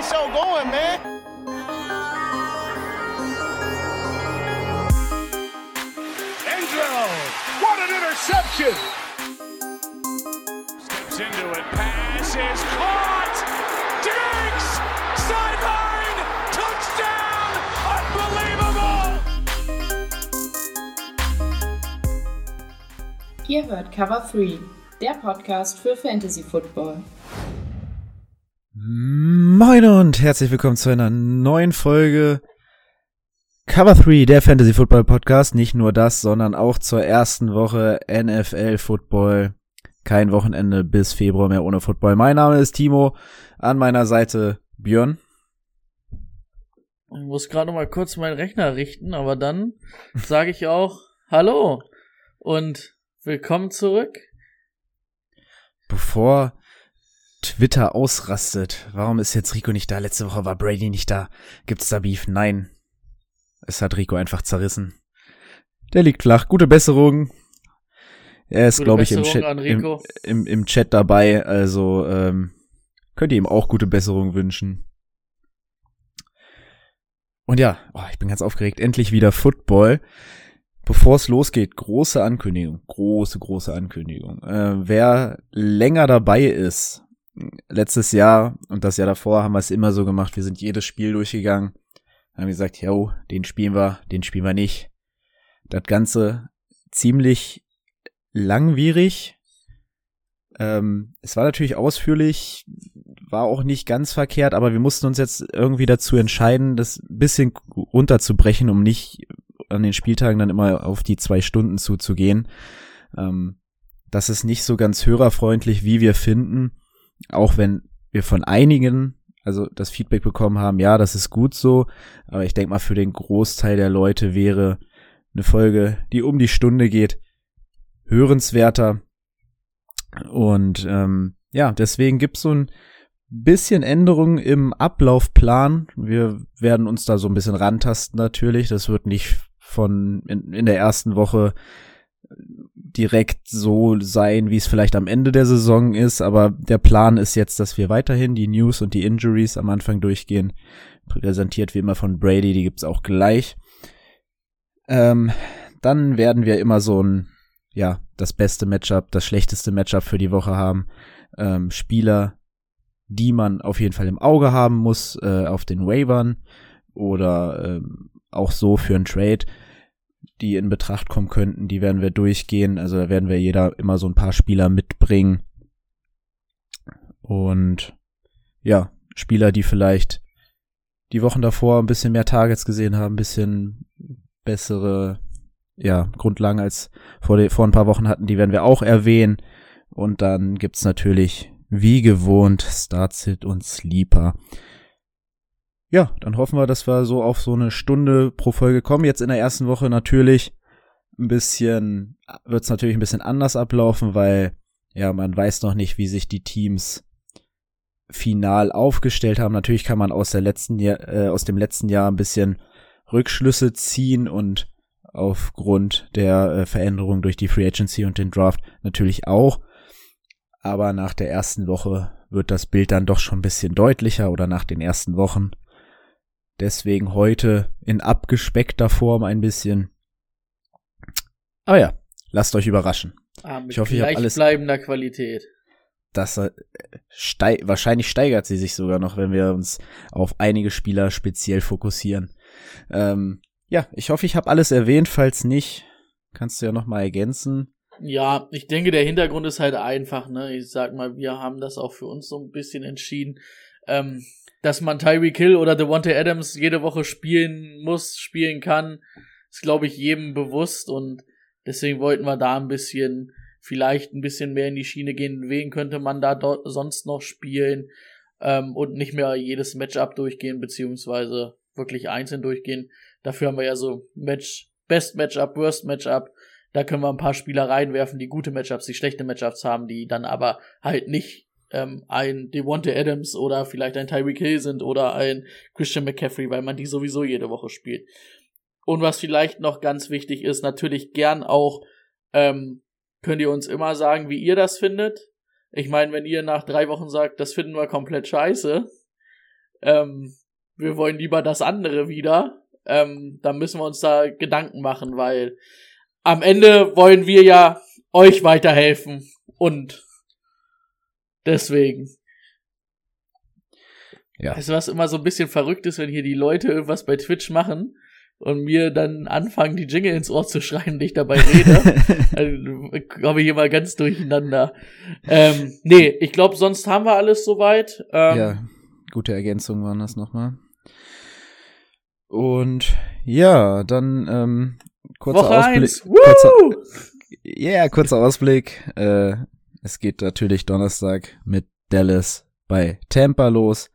the show going, man. Angelo, what an interception! Steps into it, pass is caught! Diggs! Sideline! Touchdown! Unbelievable! Ihr hört Cover 3, der Podcast für Fantasy Football. Mm. Moin und herzlich willkommen zu einer neuen Folge Cover 3, der Fantasy Football Podcast. Nicht nur das, sondern auch zur ersten Woche NFL Football. Kein Wochenende bis Februar mehr ohne Football. Mein Name ist Timo, an meiner Seite Björn. Ich muss gerade noch mal kurz meinen Rechner richten, aber dann sage ich auch Hallo und willkommen zurück. Bevor Twitter ausrastet, warum ist jetzt Rico nicht da? Letzte Woche war Brady nicht da. Gibt's da Beef? Nein. Es hat Rico einfach zerrissen. Der liegt flach. Gute Besserung. Er ist, glaube ich, im Chat, im, im, im Chat dabei. Also ähm, könnt ihr ihm auch gute Besserung wünschen. Und ja, oh, ich bin ganz aufgeregt. Endlich wieder Football. Bevor es losgeht, große Ankündigung. Große, große Ankündigung. Äh, wer länger dabei ist, letztes Jahr und das Jahr davor haben wir es immer so gemacht. Wir sind jedes Spiel durchgegangen. Haben gesagt, yo, den spielen wir, den spielen wir nicht. Das Ganze ziemlich langwierig. Ähm, es war natürlich ausführlich, war auch nicht ganz verkehrt, aber wir mussten uns jetzt irgendwie dazu entscheiden, das ein bisschen runterzubrechen, um nicht an den Spieltagen dann immer auf die zwei Stunden zuzugehen. Ähm, das ist nicht so ganz hörerfreundlich, wie wir finden, auch wenn wir von einigen also das Feedback bekommen haben, ja, das ist gut so, aber ich denke mal, für den Großteil der Leute wäre eine Folge, die um die Stunde geht, hörenswerter. Und ähm, ja, deswegen gibt's so ein bisschen Änderungen im Ablaufplan. Wir werden uns da so ein bisschen rantasten natürlich. Das wird nicht von in, in der ersten Woche direkt so sein, wie es vielleicht am Ende der Saison ist, aber der Plan ist jetzt, dass wir weiterhin die News und die Injuries am Anfang durchgehen. Präsentiert wie immer von Brady, die gibt's auch gleich. Ähm, dann werden wir immer so ein, ja, das beste Matchup, das schlechteste Matchup für die Woche haben. Ähm, Spieler, die man auf jeden Fall im Auge haben muss, äh, auf den Waivern oder ähm, auch so für ein Trade die in Betracht kommen könnten, die werden wir durchgehen. Also da werden wir jeder immer so ein paar Spieler mitbringen. Und ja, Spieler, die vielleicht die Wochen davor ein bisschen mehr Targets gesehen haben, ein bisschen bessere ja, Grundlagen als vor, de, vor ein paar Wochen hatten, die werden wir auch erwähnen. Und dann gibt's natürlich, wie gewohnt, Startsit und Sleeper ja, dann hoffen wir, dass wir so auf so eine Stunde pro Folge kommen. Jetzt in der ersten Woche natürlich ein bisschen, wird es natürlich ein bisschen anders ablaufen, weil ja, man weiß noch nicht, wie sich die Teams final aufgestellt haben. Natürlich kann man aus der letzten Jahr, äh, aus dem letzten Jahr ein bisschen Rückschlüsse ziehen und aufgrund der äh, Veränderung durch die Free Agency und den Draft natürlich auch. Aber nach der ersten Woche wird das Bild dann doch schon ein bisschen deutlicher oder nach den ersten Wochen. Deswegen heute in abgespeckter Form ein bisschen. Aber ja, lasst euch überraschen. Ah, ich hoffe, ich habe alles. bleibender Qualität. Das äh, steig, wahrscheinlich steigert sie sich sogar noch, wenn wir uns auf einige Spieler speziell fokussieren. Ähm, ja, ich hoffe, ich habe alles erwähnt. Falls nicht, kannst du ja noch mal ergänzen. Ja, ich denke, der Hintergrund ist halt einfach. Ne, ich sag mal, wir haben das auch für uns so ein bisschen entschieden. Ähm, dass man Tyreek Hill oder Devontae Adams jede Woche spielen muss, spielen kann, ist, glaube ich, jedem bewusst und deswegen wollten wir da ein bisschen, vielleicht ein bisschen mehr in die Schiene gehen. Wen könnte man da dort sonst noch spielen ähm, und nicht mehr jedes Matchup durchgehen, beziehungsweise wirklich einzeln durchgehen. Dafür haben wir ja so Match, Best Matchup, Worst Matchup. Da können wir ein paar Spieler reinwerfen, die gute Matchups, die schlechte Matchups haben, die dann aber halt nicht ähm, ein Devonte Adams oder vielleicht ein Tyreek Hill sind oder ein Christian McCaffrey, weil man die sowieso jede Woche spielt. Und was vielleicht noch ganz wichtig ist, natürlich gern auch, ähm, könnt ihr uns immer sagen, wie ihr das findet. Ich meine, wenn ihr nach drei Wochen sagt, das finden wir komplett scheiße, ähm, wir wollen lieber das andere wieder, ähm, dann müssen wir uns da Gedanken machen, weil am Ende wollen wir ja euch weiterhelfen und deswegen. Ja. Weißt du, was immer so ein bisschen verrückt ist, wenn hier die Leute irgendwas bei Twitch machen und mir dann anfangen, die Jingle ins Ohr zu schreien und ich dabei rede. also, komme ich hier mal ganz durcheinander. Ähm, nee, ich glaube, sonst haben wir alles soweit. Ähm, ja, gute Ergänzung waren das nochmal. Und ja, dann ähm, kurzer Woche Ausblick. eins. Kurzer, Woo! ja, kurzer Ausblick. Äh, es geht natürlich Donnerstag mit Dallas bei Tampa los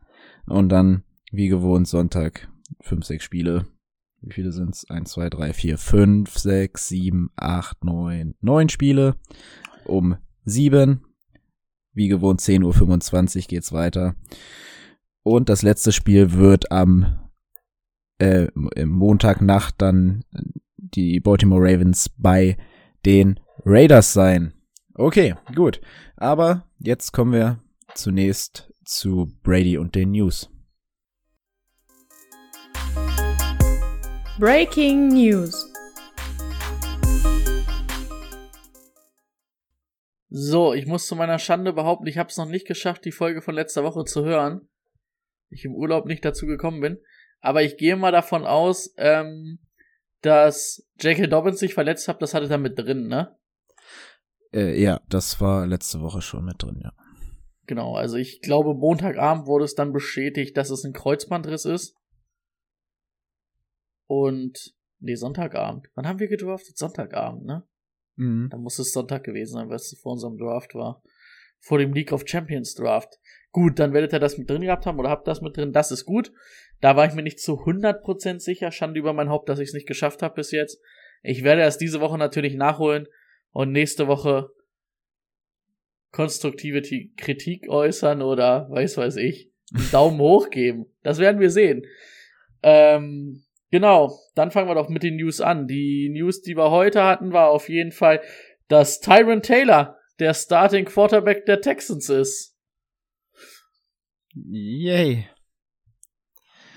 und dann wie gewohnt Sonntag fünf, sechs Spiele. Wie viele sind's? Eins, zwei, drei, vier, fünf, sechs, sieben, acht, neun, neun Spiele. Um sieben. Wie gewohnt 10.25 Uhr geht's weiter. Und das letzte Spiel wird am äh, Montagnacht dann die Baltimore Ravens bei den Raiders sein. Okay, gut. Aber jetzt kommen wir zunächst zu Brady und den News. Breaking News. So, ich muss zu meiner Schande behaupten, ich habe es noch nicht geschafft, die Folge von letzter Woche zu hören. Ich im Urlaub nicht dazu gekommen bin. Aber ich gehe mal davon aus, ähm, dass J.K. Dobbins sich verletzt hat. Das hatte da mit drin, ne? Äh, ja, das war letzte Woche schon mit drin, ja. Genau, also ich glaube, Montagabend wurde es dann bestätigt, dass es ein Kreuzbandriss ist. Und, nee, Sonntagabend. Wann haben wir gedraftet? Sonntagabend, ne? Mhm. Da muss es Sonntag gewesen sein, weil es vor unserem Draft war. Vor dem League of Champions Draft. Gut, dann werdet ihr das mit drin gehabt haben oder habt das mit drin. Das ist gut. Da war ich mir nicht zu 100% sicher. Schande über mein Haupt, dass ich es nicht geschafft habe bis jetzt. Ich werde erst diese Woche natürlich nachholen und nächste Woche konstruktive Ti- Kritik äußern oder weiß weiß ich. Einen Daumen hoch geben. Das werden wir sehen. Ähm, genau, dann fangen wir doch mit den News an. Die News, die wir heute hatten, war auf jeden Fall, dass Tyron Taylor der Starting Quarterback der Texans ist. Yay.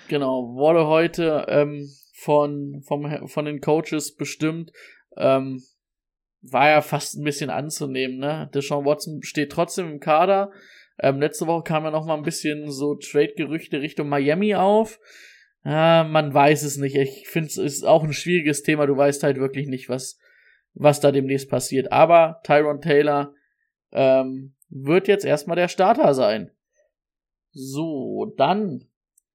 Genau, wurde heute ähm, von, vom, von den Coaches bestimmt. Ähm, war ja fast ein bisschen anzunehmen, ne? Deshaun Watson steht trotzdem im Kader. Ähm, letzte Woche kam ja noch mal ein bisschen so Trade-Gerüchte Richtung Miami auf. Ah, man weiß es nicht. Ich finde es ist auch ein schwieriges Thema. Du weißt halt wirklich nicht, was, was da demnächst passiert. Aber Tyron Taylor ähm, wird jetzt erstmal der Starter sein. So, dann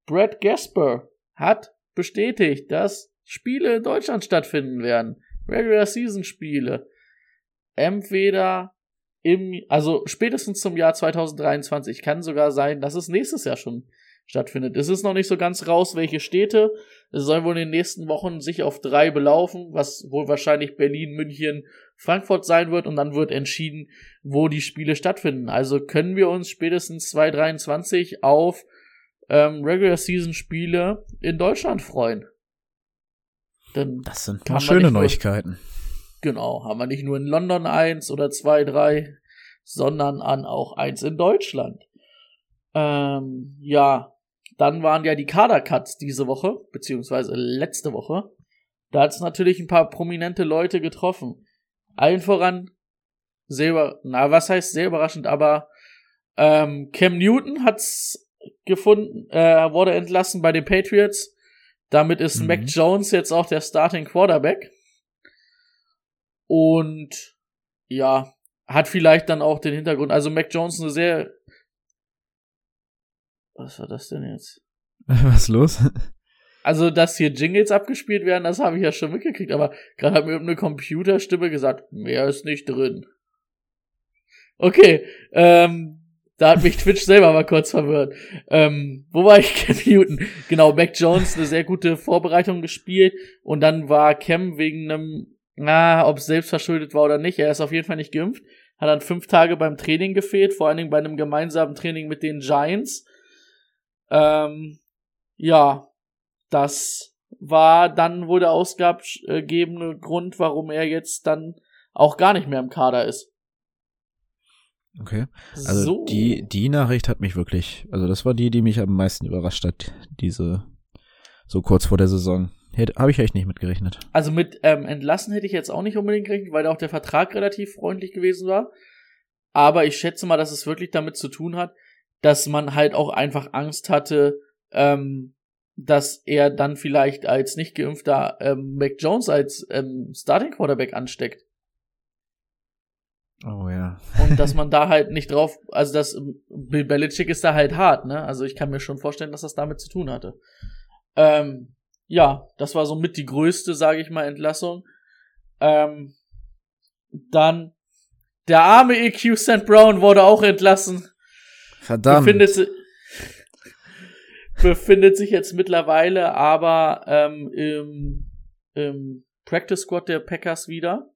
Brad Gasper hat bestätigt, dass Spiele in Deutschland stattfinden werden. Regular Season Spiele. Entweder im, also spätestens zum Jahr 2023. Kann sogar sein, dass es nächstes Jahr schon stattfindet. Es ist noch nicht so ganz raus, welche Städte. Es sollen wohl in den nächsten Wochen sich auf drei belaufen, was wohl wahrscheinlich Berlin, München, Frankfurt sein wird und dann wird entschieden, wo die Spiele stattfinden. Also können wir uns spätestens 2023 auf ähm, Regular Season Spiele in Deutschland freuen. Denn Das sind mal schöne Neuigkeiten. Genau, haben wir nicht nur in London eins oder zwei, drei, sondern an auch eins in Deutschland. Ähm, ja, dann waren ja die Kadercuts diese Woche, beziehungsweise letzte Woche. Da hat es natürlich ein paar prominente Leute getroffen. Allen voran, sehr, na, was heißt sehr überraschend, aber ähm, Cam Newton hat's gefunden, äh, wurde entlassen bei den Patriots. Damit ist Mhm. Mac Jones jetzt auch der Starting Quarterback. Und ja, hat vielleicht dann auch den Hintergrund. Also Mac Jones eine sehr. Was war das denn jetzt? Was ist los? Also, dass hier Jingles abgespielt werden, das habe ich ja schon mitgekriegt, aber gerade hat mir irgendeine Computerstimme gesagt, mehr ist nicht drin. Okay, ähm, da hat mich Twitch selber mal kurz verwirrt. Ähm, wo war ich? Cam Newton. Genau, Mac Jones eine sehr gute Vorbereitung gespielt und dann war Cam wegen einem, na, ob es selbst verschuldet war oder nicht, er ist auf jeden Fall nicht geimpft, hat dann fünf Tage beim Training gefehlt, vor allen Dingen bei einem gemeinsamen Training mit den Giants. Ähm, ja, das war dann wohl der ausgabgebende Grund, warum er jetzt dann auch gar nicht mehr im Kader ist. Okay. Also so. die, die Nachricht hat mich wirklich, also das war die, die mich am meisten überrascht hat, diese so kurz vor der Saison. Habe ich echt nicht mitgerechnet. Also mit ähm, entlassen hätte ich jetzt auch nicht unbedingt gerechnet, weil auch der Vertrag relativ freundlich gewesen war. Aber ich schätze mal, dass es wirklich damit zu tun hat, dass man halt auch einfach Angst hatte, ähm, dass er dann vielleicht als nicht geimpfter ähm, Mac Jones als ähm, Starting Quarterback ansteckt. Oh ja. Und dass man da halt nicht drauf, also das Bill Belichick ist da halt hart, ne? Also ich kann mir schon vorstellen, dass das damit zu tun hatte. Ähm, ja, das war so mit die größte, sage ich mal, Entlassung. Ähm, dann der arme EQ St. Brown wurde auch entlassen. Verdammt. Befindet, befindet sich jetzt mittlerweile aber ähm, im, im Practice Squad der Packers wieder.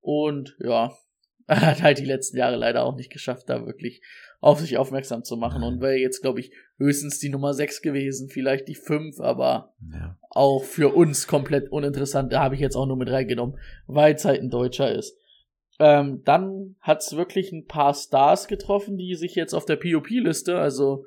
Und ja, er hat halt die letzten Jahre leider auch nicht geschafft, da wirklich auf sich aufmerksam zu machen. Und wäre jetzt, glaube ich, höchstens die Nummer 6 gewesen, vielleicht die 5, aber ja. auch für uns komplett uninteressant. Da habe ich jetzt auch nur mit reingenommen, weil es halt ein Deutscher ist. Ähm, dann hat's wirklich ein paar Stars getroffen, die sich jetzt auf der POP-Liste, also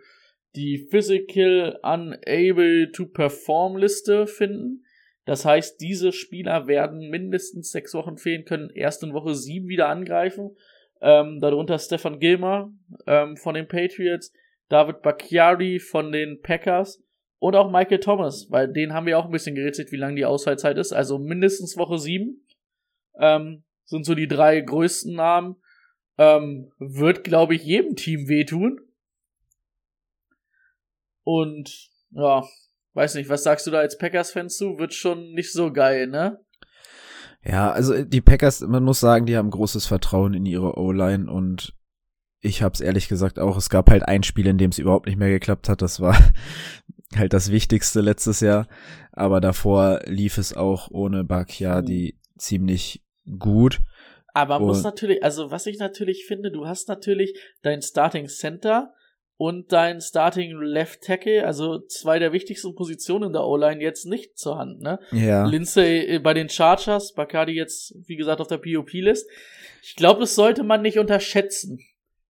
die Physical Unable to Perform Liste finden. Das heißt, diese Spieler werden mindestens sechs Wochen fehlen, können erst in Woche sieben wieder angreifen. Ähm, darunter Stefan Gilmer ähm, von den Patriots, David Bacchiari von den Packers und auch Michael Thomas, weil den haben wir auch ein bisschen gerätselt, wie lange die Ausfallzeit ist. Also mindestens Woche sieben. Ähm, sind so die drei größten Namen. Ähm, wird, glaube ich, jedem Team wehtun. Und ja, weiß nicht, was sagst du da als Packers-Fan zu? Wird schon nicht so geil, ne? Ja, also die Packers, man muss sagen, die haben großes Vertrauen in ihre O-Line und ich hab's ehrlich gesagt auch, es gab halt ein Spiel, in dem es überhaupt nicht mehr geklappt hat. Das war halt das Wichtigste letztes Jahr. Aber davor lief es auch ohne Bakia, ziemlich gut. Aber man muss natürlich, also was ich natürlich finde, du hast natürlich dein Starting Center und dein Starting Left Tackle, also zwei der wichtigsten Positionen in der O-Line jetzt nicht zur Hand, ne? Ja. Lindsay äh, bei den Chargers, Bacardi jetzt, wie gesagt, auf der POP-List. Ich glaube, das sollte man nicht unterschätzen.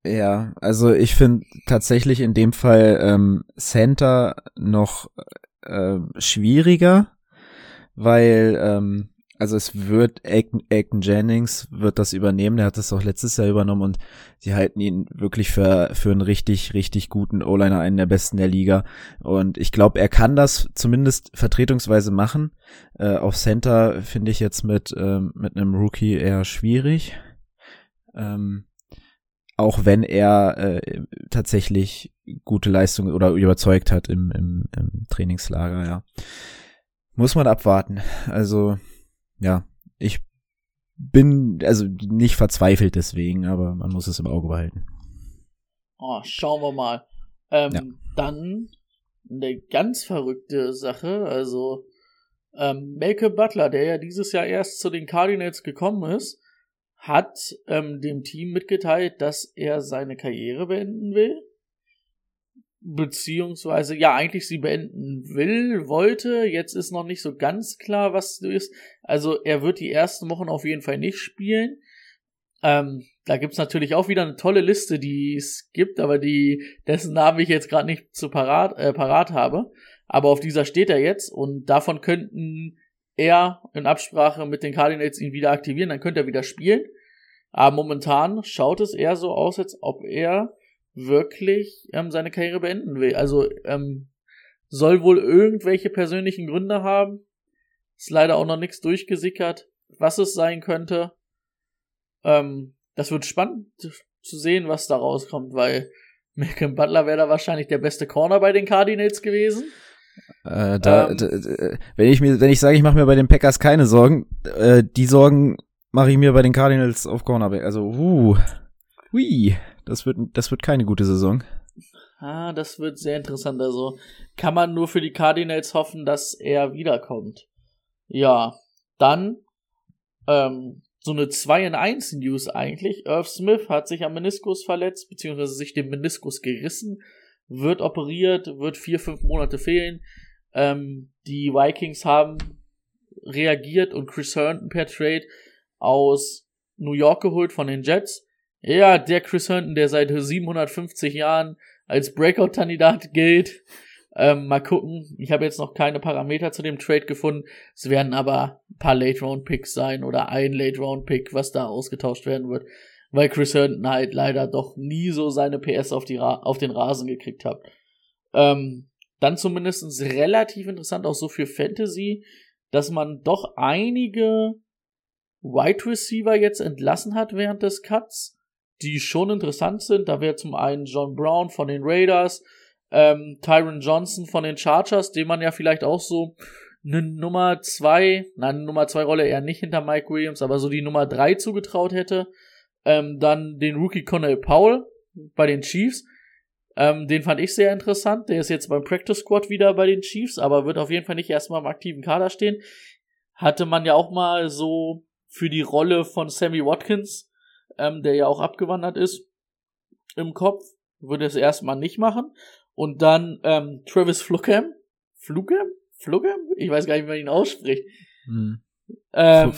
Ja, also ich finde tatsächlich in dem Fall ähm, Center noch äh, schwieriger, weil ähm, also es wird Aiken Jennings wird das übernehmen, der hat das auch letztes Jahr übernommen und sie halten ihn wirklich für für einen richtig richtig guten O-Liner, einen der besten der Liga und ich glaube, er kann das zumindest vertretungsweise machen. Äh, auf Center finde ich jetzt mit äh, mit einem Rookie eher schwierig. Ähm, auch wenn er äh, tatsächlich gute Leistung oder überzeugt hat im, im, im Trainingslager, ja. Muss man abwarten. Also ja, ich bin also nicht verzweifelt deswegen, aber man muss es im Auge behalten. Oh, schauen wir mal. Ähm, ja. Dann eine ganz verrückte Sache, also ähm, Malcolm Butler, der ja dieses Jahr erst zu den Cardinals gekommen ist, hat ähm, dem Team mitgeteilt, dass er seine Karriere beenden will beziehungsweise ja eigentlich sie beenden will, wollte. Jetzt ist noch nicht so ganz klar, was ist. Also er wird die ersten Wochen auf jeden Fall nicht spielen. Ähm, da gibt's natürlich auch wieder eine tolle Liste, die es gibt, aber die dessen Namen ich jetzt gerade nicht zu parat, äh, parat habe. Aber auf dieser steht er jetzt und davon könnten er in Absprache mit den Cardinals ihn wieder aktivieren, dann könnte er wieder spielen. Aber momentan schaut es eher so aus, als ob er wirklich ähm, seine Karriere beenden will. Also ähm, soll wohl irgendwelche persönlichen Gründe haben. Ist leider auch noch nichts durchgesickert, was es sein könnte. Ähm, das wird spannend zu sehen, was da rauskommt, weil Malcolm Butler wäre da wahrscheinlich der beste Corner bei den Cardinals gewesen. Äh, da, ähm, wenn ich mir, wenn ich sage, ich mache mir bei den Packers keine Sorgen, äh, die Sorgen mache ich mir bei den Cardinals auf Cornerback. Also, uh, hui. Das wird, das wird keine gute Saison. Ah, das wird sehr interessant. Also kann man nur für die Cardinals hoffen, dass er wiederkommt. Ja, dann ähm, so eine 2 in 1 News eigentlich. Irv Smith hat sich am Meniskus verletzt, beziehungsweise sich den Meniskus gerissen, wird operiert, wird vier, fünf Monate fehlen. Ähm, die Vikings haben reagiert und Chris Herndon per Trade aus New York geholt von den Jets Ja, der Chris Herndon, der seit 750 Jahren als Breakout-Kandidat gilt. Ähm, mal gucken. Ich habe jetzt noch keine Parameter zu dem Trade gefunden. Es werden aber ein paar Late-Round-Picks sein oder ein Late-Round-Pick, was da ausgetauscht werden wird. Weil Chris Herndon halt leider doch nie so seine PS auf, die Ra auf den Rasen gekriegt hat. Ähm, dann zumindest relativ interessant auch so für Fantasy, dass man doch einige Wide Receiver jetzt entlassen hat während des Cuts, die schon interessant sind. Da wäre zum einen John Brown von den Raiders, ähm, Tyron Johnson von den Chargers, dem man ja vielleicht auch so eine Nummer zwei, nein, eine Nummer zwei Rolle eher nicht hinter Mike Williams, aber so die Nummer drei zugetraut hätte. Ähm, dann den Rookie Connell Powell bei den Chiefs. Ähm, den fand ich sehr interessant. Der ist jetzt beim Practice Squad wieder bei den Chiefs, aber wird auf jeden Fall nicht erstmal im aktiven Kader stehen. Hatte man ja auch mal so für die Rolle von Sammy Watkins, ähm, der ja auch abgewandert ist, im Kopf. Würde es erstmal nicht machen. Und dann ähm, Travis Fluckham. Fluckham? Fluckham? Ich weiß gar nicht, wie man ihn ausspricht. Hm. Ähm,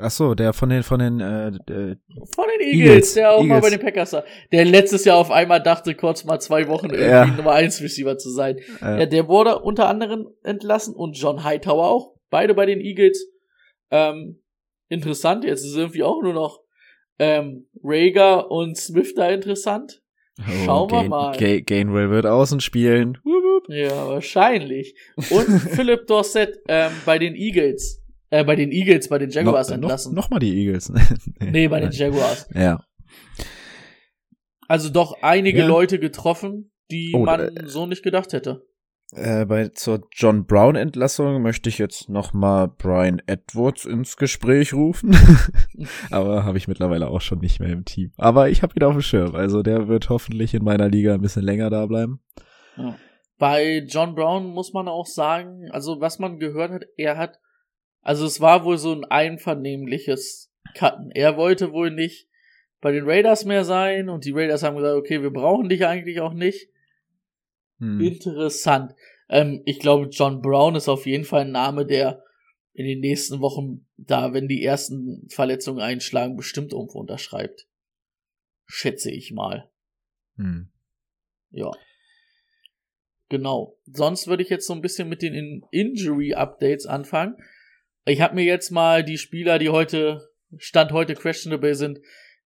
Ach so, der von den von den äh, äh, von den Eagles, Eagles, der auch mal Eagles. bei den Packers war. Der letztes Jahr auf einmal dachte, kurz mal zwei Wochen irgendwie Ja. Nummer 1 Receiver zu sein. äh, Ja, der wurde unter anderem entlassen und John Hightower auch. Beide bei den Eagles. Ähm, interessant, jetzt ist irgendwie auch nur noch ähm, Rager und Smith da interessant. Schauen wir Gain, mal. Ga Gainwell wird außen spielen. Ja, wahrscheinlich. Und Philip Dorsett ähm, bei den Eagles. Äh, bei den Eagles, bei den Jaguars noch, entlassen. Noch, noch mal die Eagles. nee, bei den Jaguars. Ja. Also doch einige Ja. Leute getroffen, die Oh, man äh, so nicht gedacht hätte. Äh, bei zur John Brown Entlassung möchte ich jetzt noch mal Brian Edwards ins Gespräch rufen, aber habe ich mittlerweile auch schon nicht mehr im Team. Aber ich habe ihn auf dem Schirm, also der wird hoffentlich in meiner Liga ein bisschen länger da bleiben. Ja. Bei John Brown muss man auch sagen, also was man gehört hat, er hat, also es war wohl so ein einvernehmliches Cutten. Er wollte wohl nicht bei den Raiders mehr sein und die Raiders haben gesagt, okay, wir brauchen dich eigentlich auch nicht. Hm. Interessant. Ähm, ich glaube, John Brown ist auf jeden Fall ein Name, der in den nächsten Wochen, da wenn die ersten Verletzungen einschlagen, bestimmt irgendwo unterschreibt. Schätze ich mal. Hm. Ja. Genau. Sonst würde ich jetzt so ein bisschen mit den In Injury-Updates anfangen. Ich habe mir jetzt mal die Spieler, die heute, Stand heute questionable sind,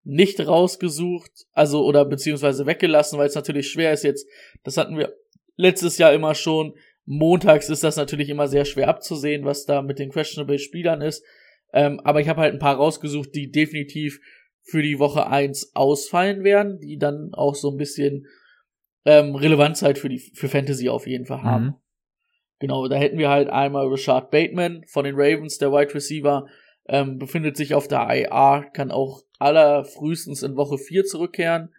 nicht rausgesucht, also oder beziehungsweise weggelassen, weil es natürlich schwer ist jetzt. Das hatten wir letztes Jahr immer schon. Montags ist das natürlich immer sehr schwer abzusehen, was da mit den questionable Spielern ist. Ähm, aber ich habe halt ein paar rausgesucht, die definitiv für die Woche 1 ausfallen werden, die dann auch so ein bisschen ähm, Relevanz halt für die für Fantasy auf jeden Fall haben. Mhm. Genau, da hätten wir halt einmal Richard Bateman von den Ravens, der Wide Receiver, ähm, befindet sich auf der IR, kann auch allerfrühestens in Woche 4 zurückkehren.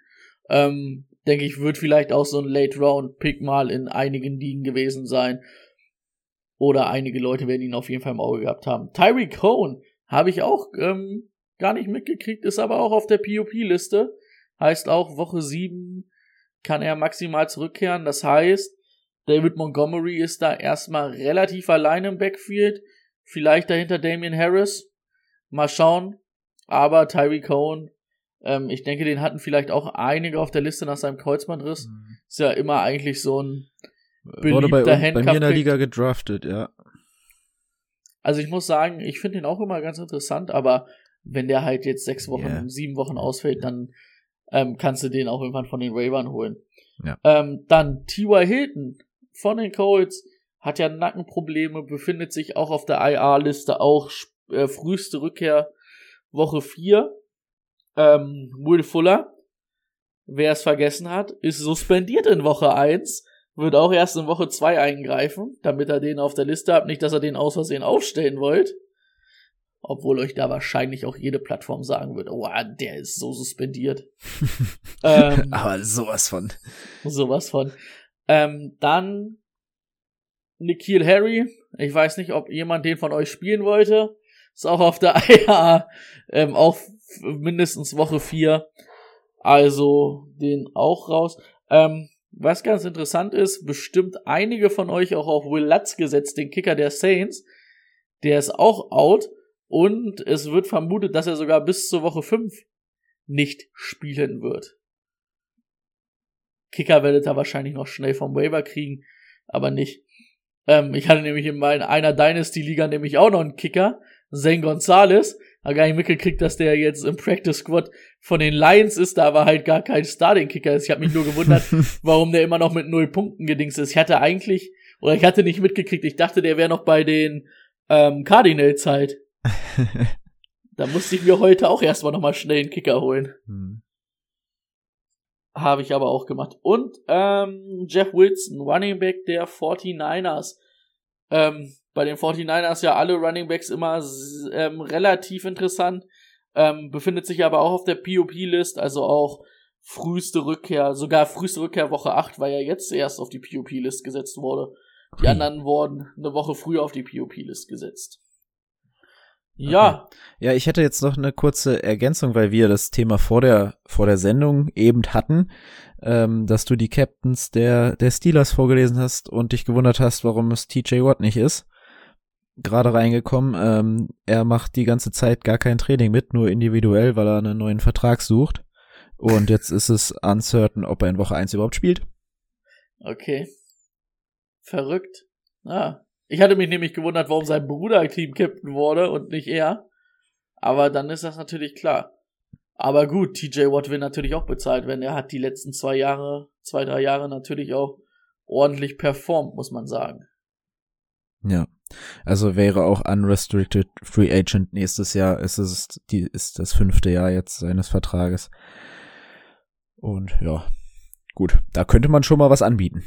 Ähm, denke ich, wird vielleicht auch so ein Late-Round-Pick mal in einigen Ligen gewesen sein. Oder einige Leute werden ihn auf jeden Fall im Auge gehabt haben. Tyree Cohn habe ich auch ähm, gar nicht mitgekriegt, ist aber auch auf der POP-Liste. Heißt auch, Woche 7 kann er maximal zurückkehren. Das heißt, David Montgomery ist da erstmal relativ allein im Backfield. Vielleicht dahinter Damian Harris. Mal schauen. Aber Tyree Cohen, ähm, ich denke, den hatten vielleicht auch einige auf der Liste nach seinem Kreuzbandriss. Ist ja immer eigentlich so ein Wurde bei, beliebter bei mir in der. Liga gedraftet, ja. Also ich muss sagen, ich finde ihn auch immer ganz interessant, aber wenn der halt jetzt sechs Wochen, Ja. sieben Wochen ausfällt, dann ähm, kannst du den auch irgendwann von den Ravens holen. Ja. Ähm, dann T.Y. Hilton von den Colts hat ja Nackenprobleme, befindet sich auch auf der IR-Liste, auch äh, früheste Rückkehr Woche 4. Ähm, Will Fuller, wer es vergessen hat, ist suspendiert in Woche 1, wird auch erst in Woche 2 eingreifen, damit er den auf der Liste habt, nicht, dass er den aus Versehen aufstellen wollt. Obwohl euch da wahrscheinlich auch jede Plattform sagen wird, oh, der ist so suspendiert. ähm, Aber sowas von. sowas von. Ähm, dann Nikhil Harry. Ich weiß nicht, ob jemand den von euch spielen wollte. Ist auch auf der IA, ähm, auch mindestens Woche 4. Also den auch raus. Ähm, was ganz interessant ist, bestimmt einige von euch auch auf Will Lutz gesetzt, den Kicker der Saints. Der ist auch out. Und es wird vermutet, dass er sogar bis zur Woche 5 nicht spielen wird. Kicker werdet ihr wahrscheinlich noch schnell vom Waiver kriegen, aber nicht. Ähm, ich hatte nämlich in meiner einer Dynasty-Liga nämlich auch noch einen Kicker, Zane Gonzalez. Hab gar nicht mitgekriegt, dass der jetzt im Practice Squad von den Lions ist, da aber halt gar kein Starting-Kicker ist. Ich habe mich nur gewundert, warum der immer noch mit null Punkten gedings ist. Ich hatte eigentlich, oder ich hatte nicht mitgekriegt, ich dachte, der wäre noch bei den ähm, Cardinals halt. da musste ich mir heute auch erstmal nochmal schnell einen Kicker holen. Hm. Habe ich aber auch gemacht. Und ähm, Jeff Wilson, Running Back der 49ers. Ähm, bei den 49ers ja alle Running Backs immer ähm, relativ interessant. Ähm, befindet sich aber auch auf der POP-List, also auch früheste Rückkehr, sogar früheste Rückkehr Woche 8, weil er jetzt erst auf die POP-List gesetzt wurde. Die Hui. anderen wurden eine Woche früher auf die POP-List gesetzt. Ja, Ja, ich hätte jetzt noch eine kurze Ergänzung, weil wir das Thema vor der, vor der Sendung eben hatten, ähm, dass du die Captains der, der Steelers vorgelesen hast und dich gewundert hast, warum es TJ Watt nicht ist. Gerade reingekommen, ähm, er macht die ganze Zeit gar kein Training mit, nur individuell, weil er einen neuen Vertrag sucht. Und jetzt ist es uncertain, ob er in Woche 1 überhaupt spielt. okay. Verrückt. Ah. Ich hatte mich nämlich gewundert, warum sein Bruder Team-Captain wurde und nicht er. Aber dann ist das natürlich klar. Aber gut, TJ Watt will natürlich auch bezahlt werden. Er hat die letzten zwei Jahre, zwei, drei Jahre natürlich auch ordentlich performt, muss man sagen. Ja. Also wäre auch unrestricted free agent nächstes Jahr. Es ist die ist das fünfte Jahr jetzt seines Vertrages. Und ja, gut, da könnte man schon mal was anbieten.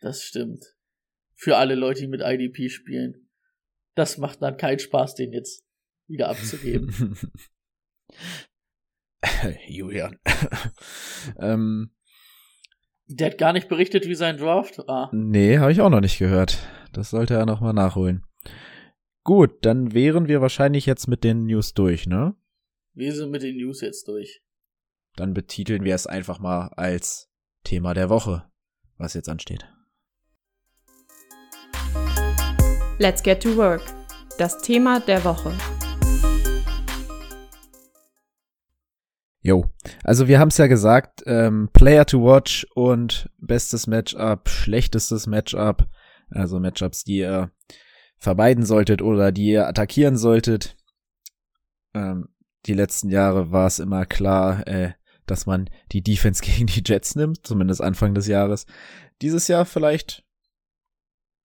Das stimmt. Für alle Leute, die mit IDP spielen. Das macht dann keinen Spaß, den jetzt wieder abzugeben. Julian. ähm, Der hat gar nicht berichtet, wie sein Draft war. nee, habe ich auch noch nicht gehört. Das sollte er noch mal nachholen. Gut, dann wären wir wahrscheinlich jetzt mit den News durch, ne? Wir sind mit den News jetzt durch. Dann betiteln wir es einfach mal als Thema der Woche, was jetzt ansteht. Let's get to work. Das Thema der Woche. Jo, also wir haben es ja gesagt, ähm, Player to watch und bestes Matchup, schlechtestes Matchup, also Matchups, die ihr vermeiden solltet oder die ihr attackieren solltet. Ähm, die letzten Jahre war es immer klar, äh, dass man die Defense gegen die Jets nimmt, zumindest Anfang des Jahres. Dieses Jahr vielleicht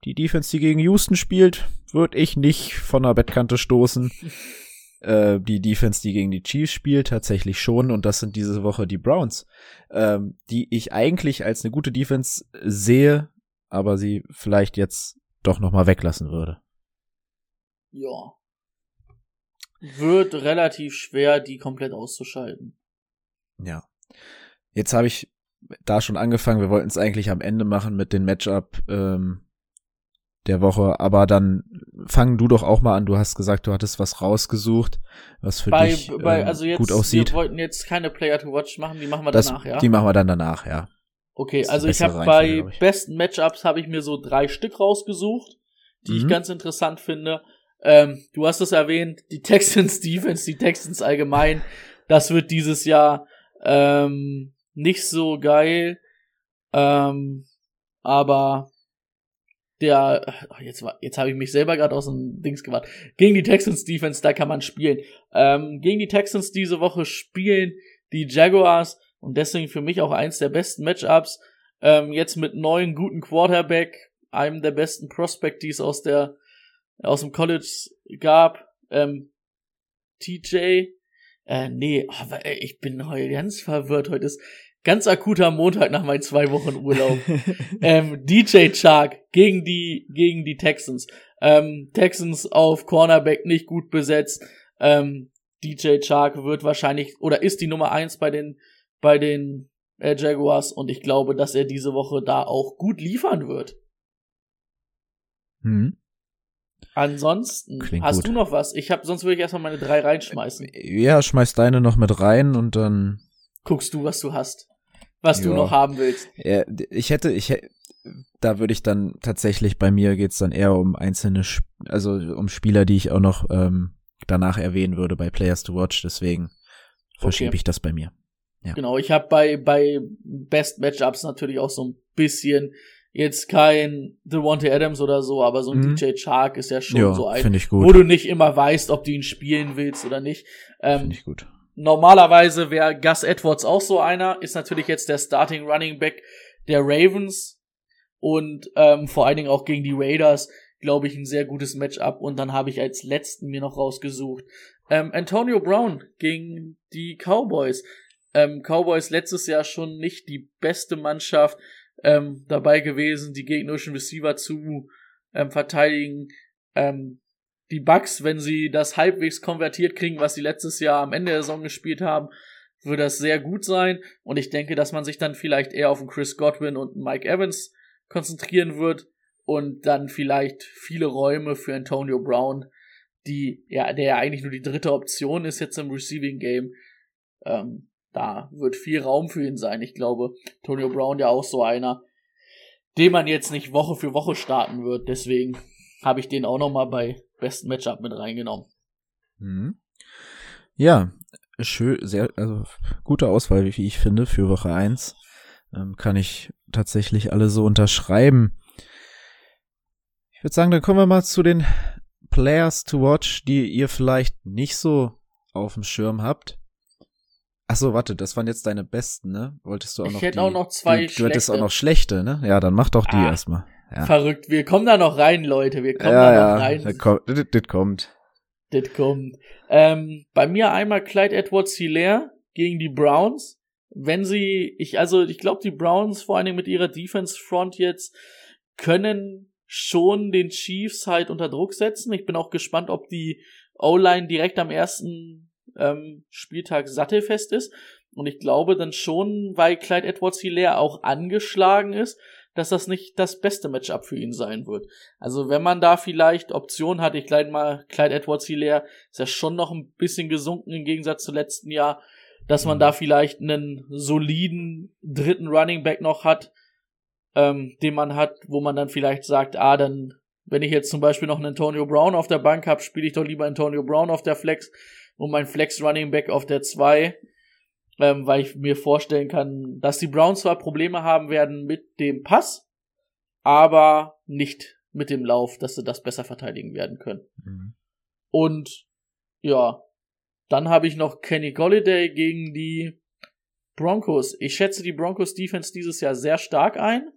die Defense, die gegen Houston spielt, würde ich nicht von der Bettkante stoßen äh, die Defense, die gegen die Chiefs spielt, tatsächlich schon. Und das sind diese Woche die Browns, ähm, die ich eigentlich als eine gute Defense sehe, aber sie vielleicht jetzt doch noch mal weglassen würde. Ja. Wird relativ schwer, die komplett auszuschalten. Ja. Jetzt habe ich da schon angefangen. Wir wollten es eigentlich am Ende machen mit den Matchup ähm, der Woche, aber dann fang du doch auch mal an. Du hast gesagt, du hattest was rausgesucht, was für bei, dich bei, ähm, also jetzt, gut aussieht. Wir wollten jetzt keine Player to Watch machen, die machen wir Das, danach, ja? Die machen wir dann danach, ja. Okay, also ich habe bei ich. besten Matchups habe ich mir so drei Stück rausgesucht, die ich Mhm. ganz interessant finde. Ähm, du hast es erwähnt, die Texans Defense, die Texans allgemein, das wird dieses Jahr ähm, nicht so geil. Ähm, aber der jetzt war jetzt habe ich mich selber gerade aus dem Dings gemacht. Gegen die Texans Defense, da kann man spielen. Ähm, gegen die Texans diese Woche spielen die Jaguars und deswegen für mich auch eins der besten Matchups. Ähm, jetzt mit neuen guten Quarterback, einem der besten Prospect, die es aus der aus dem College gab. Ähm, TJ, äh, nee, ey, ich bin heute ganz verwirrt. Heute ist ganz akuter Montag nach meinen zwei Wochen Urlaub. ähm, DJ Chark gegen die gegen die Texans. Ähm, Texans auf Cornerback nicht gut besetzt. Ähm, DJ Chark wird wahrscheinlich oder ist die Nummer eins bei den bei den äh, Jaguars und ich glaube, dass er diese Woche da auch gut liefern wird. Hm. Ansonsten Klingt hast gut. du noch was? Ich habe sonst würde ich erstmal meine drei reinschmeißen. Ja, schmeiß deine noch mit rein und dann. Guckst du, was du hast, was du Ja. noch haben willst. Ja, ich hätte, ich hätte, da würde ich dann tatsächlich, bei mir geht's dann eher um einzelne, also um Spieler, die ich auch noch ähm, danach erwähnen würde bei Players to Watch. Deswegen verschiebe Okay. ich das bei mir. Ja. Genau, ich habe bei, bei Best Matchups natürlich auch so ein bisschen jetzt kein Devontae Adams oder so, aber so ein Mhm. DJ Chark ist ja schon Ja, so ein, wo du nicht immer weißt, ob du ihn spielen willst oder nicht. Ähm, Finde ich gut. Normalerweise wäre Gus Edwards auch so einer, ist natürlich jetzt der Starting Running Back der Ravens und ähm, vor allen Dingen auch gegen die Raiders, glaube ich, ein sehr gutes Matchup. Und dann habe ich als letzten mir noch rausgesucht ähm, Antonio Brown gegen die Cowboys. Ähm, Cowboys letztes Jahr schon nicht die beste Mannschaft ähm, dabei gewesen, die gegnerischen Receiver zu ähm, verteidigen. Ähm, die Bucks, wenn sie das halbwegs konvertiert kriegen, was sie letztes Jahr am Ende der Saison gespielt haben, wird das sehr gut sein. Und ich denke, dass man sich dann vielleicht eher auf einen Chris Godwin und einen Mike Evans konzentrieren wird und dann vielleicht viele Räume für Antonio Brown, die ja, der ja eigentlich nur die dritte Option ist jetzt im Receiving Game. Ähm, da wird viel Raum für ihn sein. Ich glaube, Antonio Brown ja auch so einer, den man jetzt nicht Woche für Woche starten wird. Deswegen habe ich den auch noch mal bei besten Matchup mit reingenommen. Mhm. Ja, schön, sehr, also gute Auswahl, wie ich finde, für Woche 1. Ähm, kann ich tatsächlich alle so unterschreiben. Ich würde sagen, dann kommen wir mal zu den Players to watch, die ihr vielleicht nicht so auf dem Schirm habt. Ach so, warte, das waren jetzt deine besten, ne? Wolltest du auch Ich noch hätte die, auch noch zwei Du, du hättest auch noch schlechte, ne? Ja, dann mach doch die Ah, erstmal. Ja, Verrückt, wir kommen da noch rein, Leute. Wir kommen ja, da ja noch rein. das kommt. Das, kommt. Das kommt. Ähm, bei mir einmal Clyde Edwards Hilaire gegen die Browns. Wenn sie, ich, also ich glaube, die Browns, vor allen Dingen mit ihrer Defense Front jetzt, können schon den Chiefs halt unter Druck setzen. Ich bin auch gespannt, ob die O-Line direkt am ersten ähm, Spieltag sattelfest ist. Und ich glaube dann schon, weil Clyde Edwards Hilaire auch angeschlagen ist, dass das nicht das beste Matchup für ihn sein wird. Also wenn man da vielleicht Optionen hat, ich gleich mal Clyde Edwards Hilaire, ist ja schon noch ein bisschen gesunken im Gegensatz zu letzten Jahr, dass man da vielleicht einen soliden dritten Running Back noch hat, ähm, den man hat, wo man dann vielleicht sagt, ah, dann, wenn ich jetzt zum Beispiel noch einen Antonio Brown auf der Bank habe, spiele ich doch lieber Antonio Brown auf der Flex und mein Flex Running Back auf der 2, ähm, weil ich mir vorstellen kann, dass die Browns zwar Probleme haben werden mit dem Pass, aber nicht mit dem Lauf, dass sie das besser verteidigen werden können. Mhm. Und ja, dann habe ich noch Kenny Golliday gegen die Broncos. Ich schätze die Broncos Defense dieses Jahr sehr stark ein.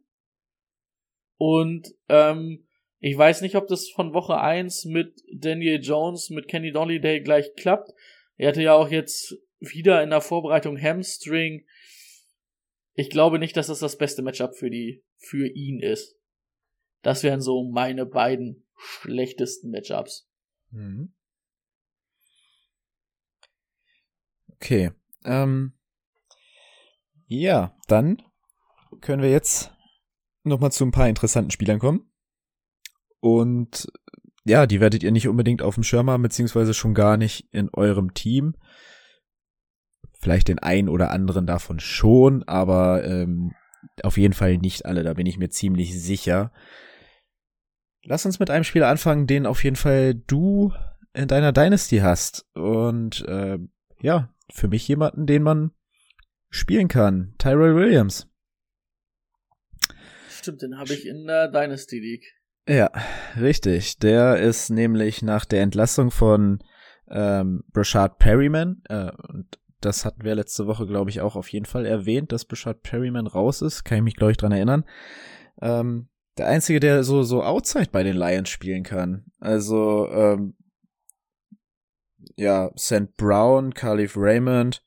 Und ähm, ich weiß nicht, ob das von Woche 1 mit Daniel Jones, mit Kenny Golliday gleich klappt. Er hatte ja auch jetzt wieder in der Vorbereitung Hamstring. Ich glaube nicht, dass das das beste Matchup für die, für ihn ist. Das wären so meine beiden schlechtesten Matchups. Mhm. Okay. Ähm, ja, dann können wir jetzt noch mal zu ein paar interessanten Spielern kommen. Und ja, die werdet ihr nicht unbedingt auf dem Schirm haben, beziehungsweise schon gar nicht in eurem Team. Vielleicht den einen oder anderen davon schon, aber ähm, auf jeden Fall nicht alle, da bin ich mir ziemlich sicher. Lass uns mit einem Spieler anfangen, den auf jeden Fall du in deiner Dynasty hast. Und äh, ja, für mich jemanden, den man spielen kann. Tyrell Williams. Stimmt, den habe ich in der Dynasty League. Ja, richtig. Der ist nämlich nach der Entlassung von ähm, Brashard Perryman, äh, und das hatten wir letzte Woche, glaube ich, auch auf jeden Fall erwähnt, dass Brashard Perryman raus ist. Kann ich mich, glaube ich, dran erinnern. Ähm, der einzige, der so, so outside bei den Lions spielen kann. Also, ähm, ja, St. Brown, Caliph Raymond,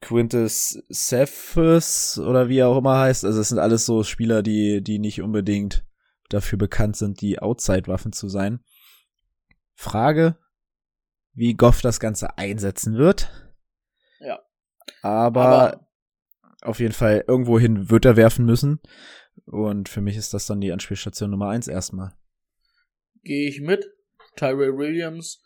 Quintus Cephas oder wie er auch immer heißt. Also, es sind alles so Spieler, die, die nicht unbedingt dafür bekannt sind, die Outside-Waffen zu sein. Frage, wie Goff das Ganze einsetzen wird. Aber, Aber auf jeden Fall irgendwohin wird er werfen müssen. Und für mich ist das dann die Anspielstation Nummer eins erstmal. gehe ich mit. Tyrell Williams.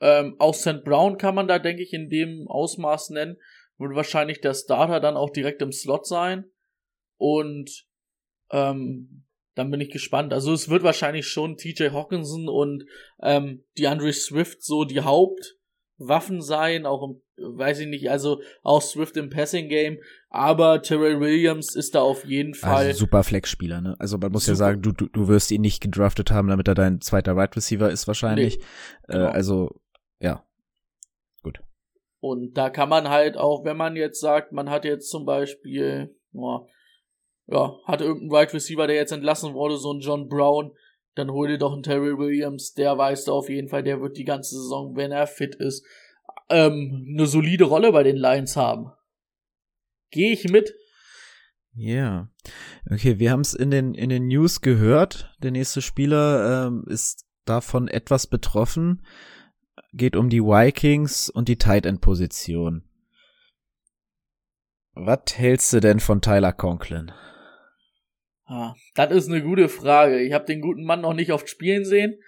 Ähm, auch St. Brown kann man da, denke ich, in dem Ausmaß nennen. Wird wahrscheinlich der Starter dann auch direkt im Slot sein. Und ähm, dann bin ich gespannt. Also es wird wahrscheinlich schon TJ Hawkinson und ähm, DeAndre Swift so die Hauptwaffen sein, auch im, weiß ich nicht, also auch Swift im Passing Game, aber Terrell Williams ist da auf jeden Fall. Also super Flex-Spieler, ne? Also man muss super. ja sagen, du, du, du wirst ihn nicht gedraftet haben, damit er dein zweiter Right Receiver ist wahrscheinlich. Nee, genau. äh, also, ja. Gut. Und da kann man halt auch, wenn man jetzt sagt, man hat jetzt zum Beispiel, oh, ja, hat irgendein Wide Receiver, der jetzt entlassen wurde, so ein John Brown, dann hol dir doch einen Terry Williams, der weiß da auf jeden Fall, der wird die ganze Saison, wenn er fit ist, ähm, eine solide Rolle bei den Lions haben. Gehe ich mit. Ja. Yeah. Okay, wir haben es in den, in den News gehört. Der nächste Spieler ähm, ist davon etwas betroffen. Geht um die Vikings und die Tight End Position. Was hältst du denn von Tyler Conklin? Ah, das ist eine gute Frage. Ich habe den guten Mann noch nicht oft spielen sehen,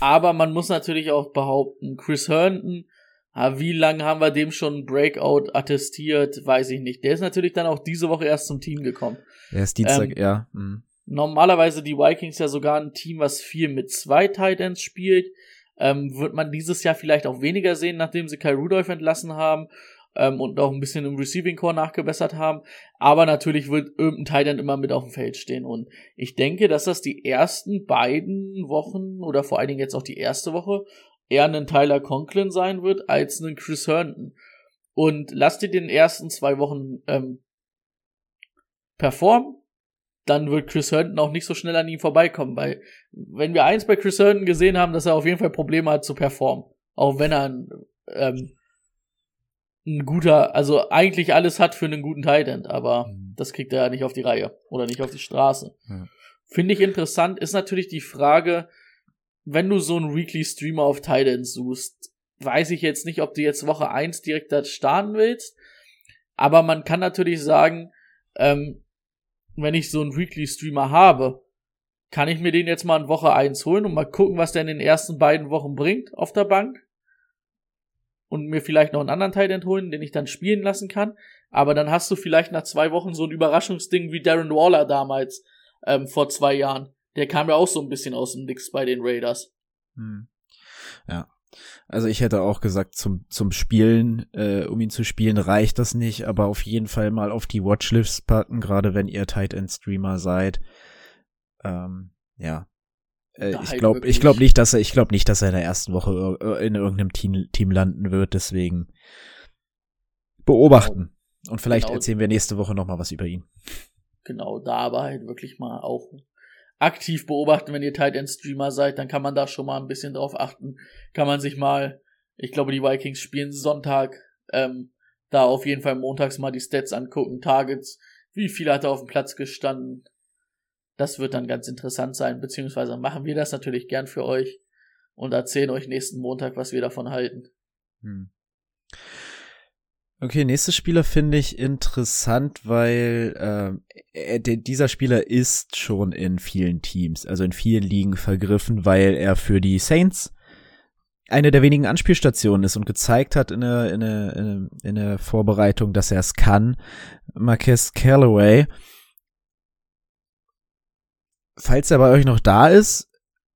aber man muss natürlich auch behaupten, Chris Herndon, ah, wie lange haben wir dem schon Breakout attestiert, weiß ich nicht. Der ist natürlich dann auch diese Woche erst zum Team gekommen. Er ist Dienstag, ähm, ja. Mhm. Normalerweise die Vikings ja sogar ein Team, was viel mit zwei Titans spielt. Ähm, wird man dieses Jahr vielleicht auch weniger sehen, nachdem sie Kai Rudolph entlassen haben ähm, und auch ein bisschen im Receiving Core nachgebessert haben. Aber natürlich wird irgendein Titan immer mit auf dem Feld stehen. Und ich denke, dass das die ersten beiden Wochen oder vor allen Dingen jetzt auch die erste Woche eher ein Tyler Conklin sein wird als ein Chris Herndon. Und lasst ihr den ersten zwei Wochen ähm, performen, dann wird Chris Herndon auch nicht so schnell an ihm vorbeikommen, weil wenn wir eins bei Chris Herndon gesehen haben, dass er auf jeden Fall Probleme hat zu performen, auch wenn er ein ähm, ein guter, also eigentlich alles hat für einen guten Tight End, aber mhm. das kriegt er ja nicht auf die Reihe oder nicht auf die Straße. Ja. Finde ich interessant, ist natürlich die Frage, wenn du so einen Weekly Streamer auf Tight End suchst, weiß ich jetzt nicht, ob du jetzt Woche 1 direkt da starten willst, aber man kann natürlich sagen, ähm, wenn ich so einen Weekly Streamer habe, kann ich mir den jetzt mal in Woche 1 holen und mal gucken, was der in den ersten beiden Wochen bringt auf der Bank und mir vielleicht noch einen anderen Teil entholen, den ich dann spielen lassen kann. Aber dann hast du vielleicht nach zwei Wochen so ein Überraschungsding wie Darren Waller damals ähm, vor zwei Jahren. Der kam ja auch so ein bisschen aus dem Nix bei den Raiders. Hm. Ja. Also ich hätte auch gesagt, zum, zum Spielen, äh, um ihn zu spielen, reicht das nicht, aber auf jeden Fall mal auf die Watchlist packen, gerade wenn ihr Tight End Streamer seid. Ähm, ja, äh, ich glaube, ich glaube nicht, dass er, ich glaube nicht, dass er in der ersten Woche in irgendeinem Team, Team landen wird. Deswegen beobachten genau. und vielleicht genau. erzählen wir nächste Woche noch mal was über ihn. Genau, da aber halt wirklich mal auch aktiv beobachten, wenn ihr Tight End Streamer seid, dann kann man da schon mal ein bisschen drauf achten. Kann man sich mal, ich glaube, die Vikings spielen Sonntag, ähm, da auf jeden Fall montags mal die Stats angucken, Targets, wie viel hat er auf dem Platz gestanden, das wird dann ganz interessant sein, beziehungsweise machen wir das natürlich gern für euch und erzählen euch nächsten Montag, was wir davon halten. Hm. Okay, nächster Spieler finde ich interessant, weil äh, er, dieser Spieler ist schon in vielen Teams, also in vielen Ligen vergriffen, weil er für die Saints eine der wenigen Anspielstationen ist und gezeigt hat in der, in der, in der Vorbereitung, dass er es kann. Marquez Callaway falls er bei euch noch da ist,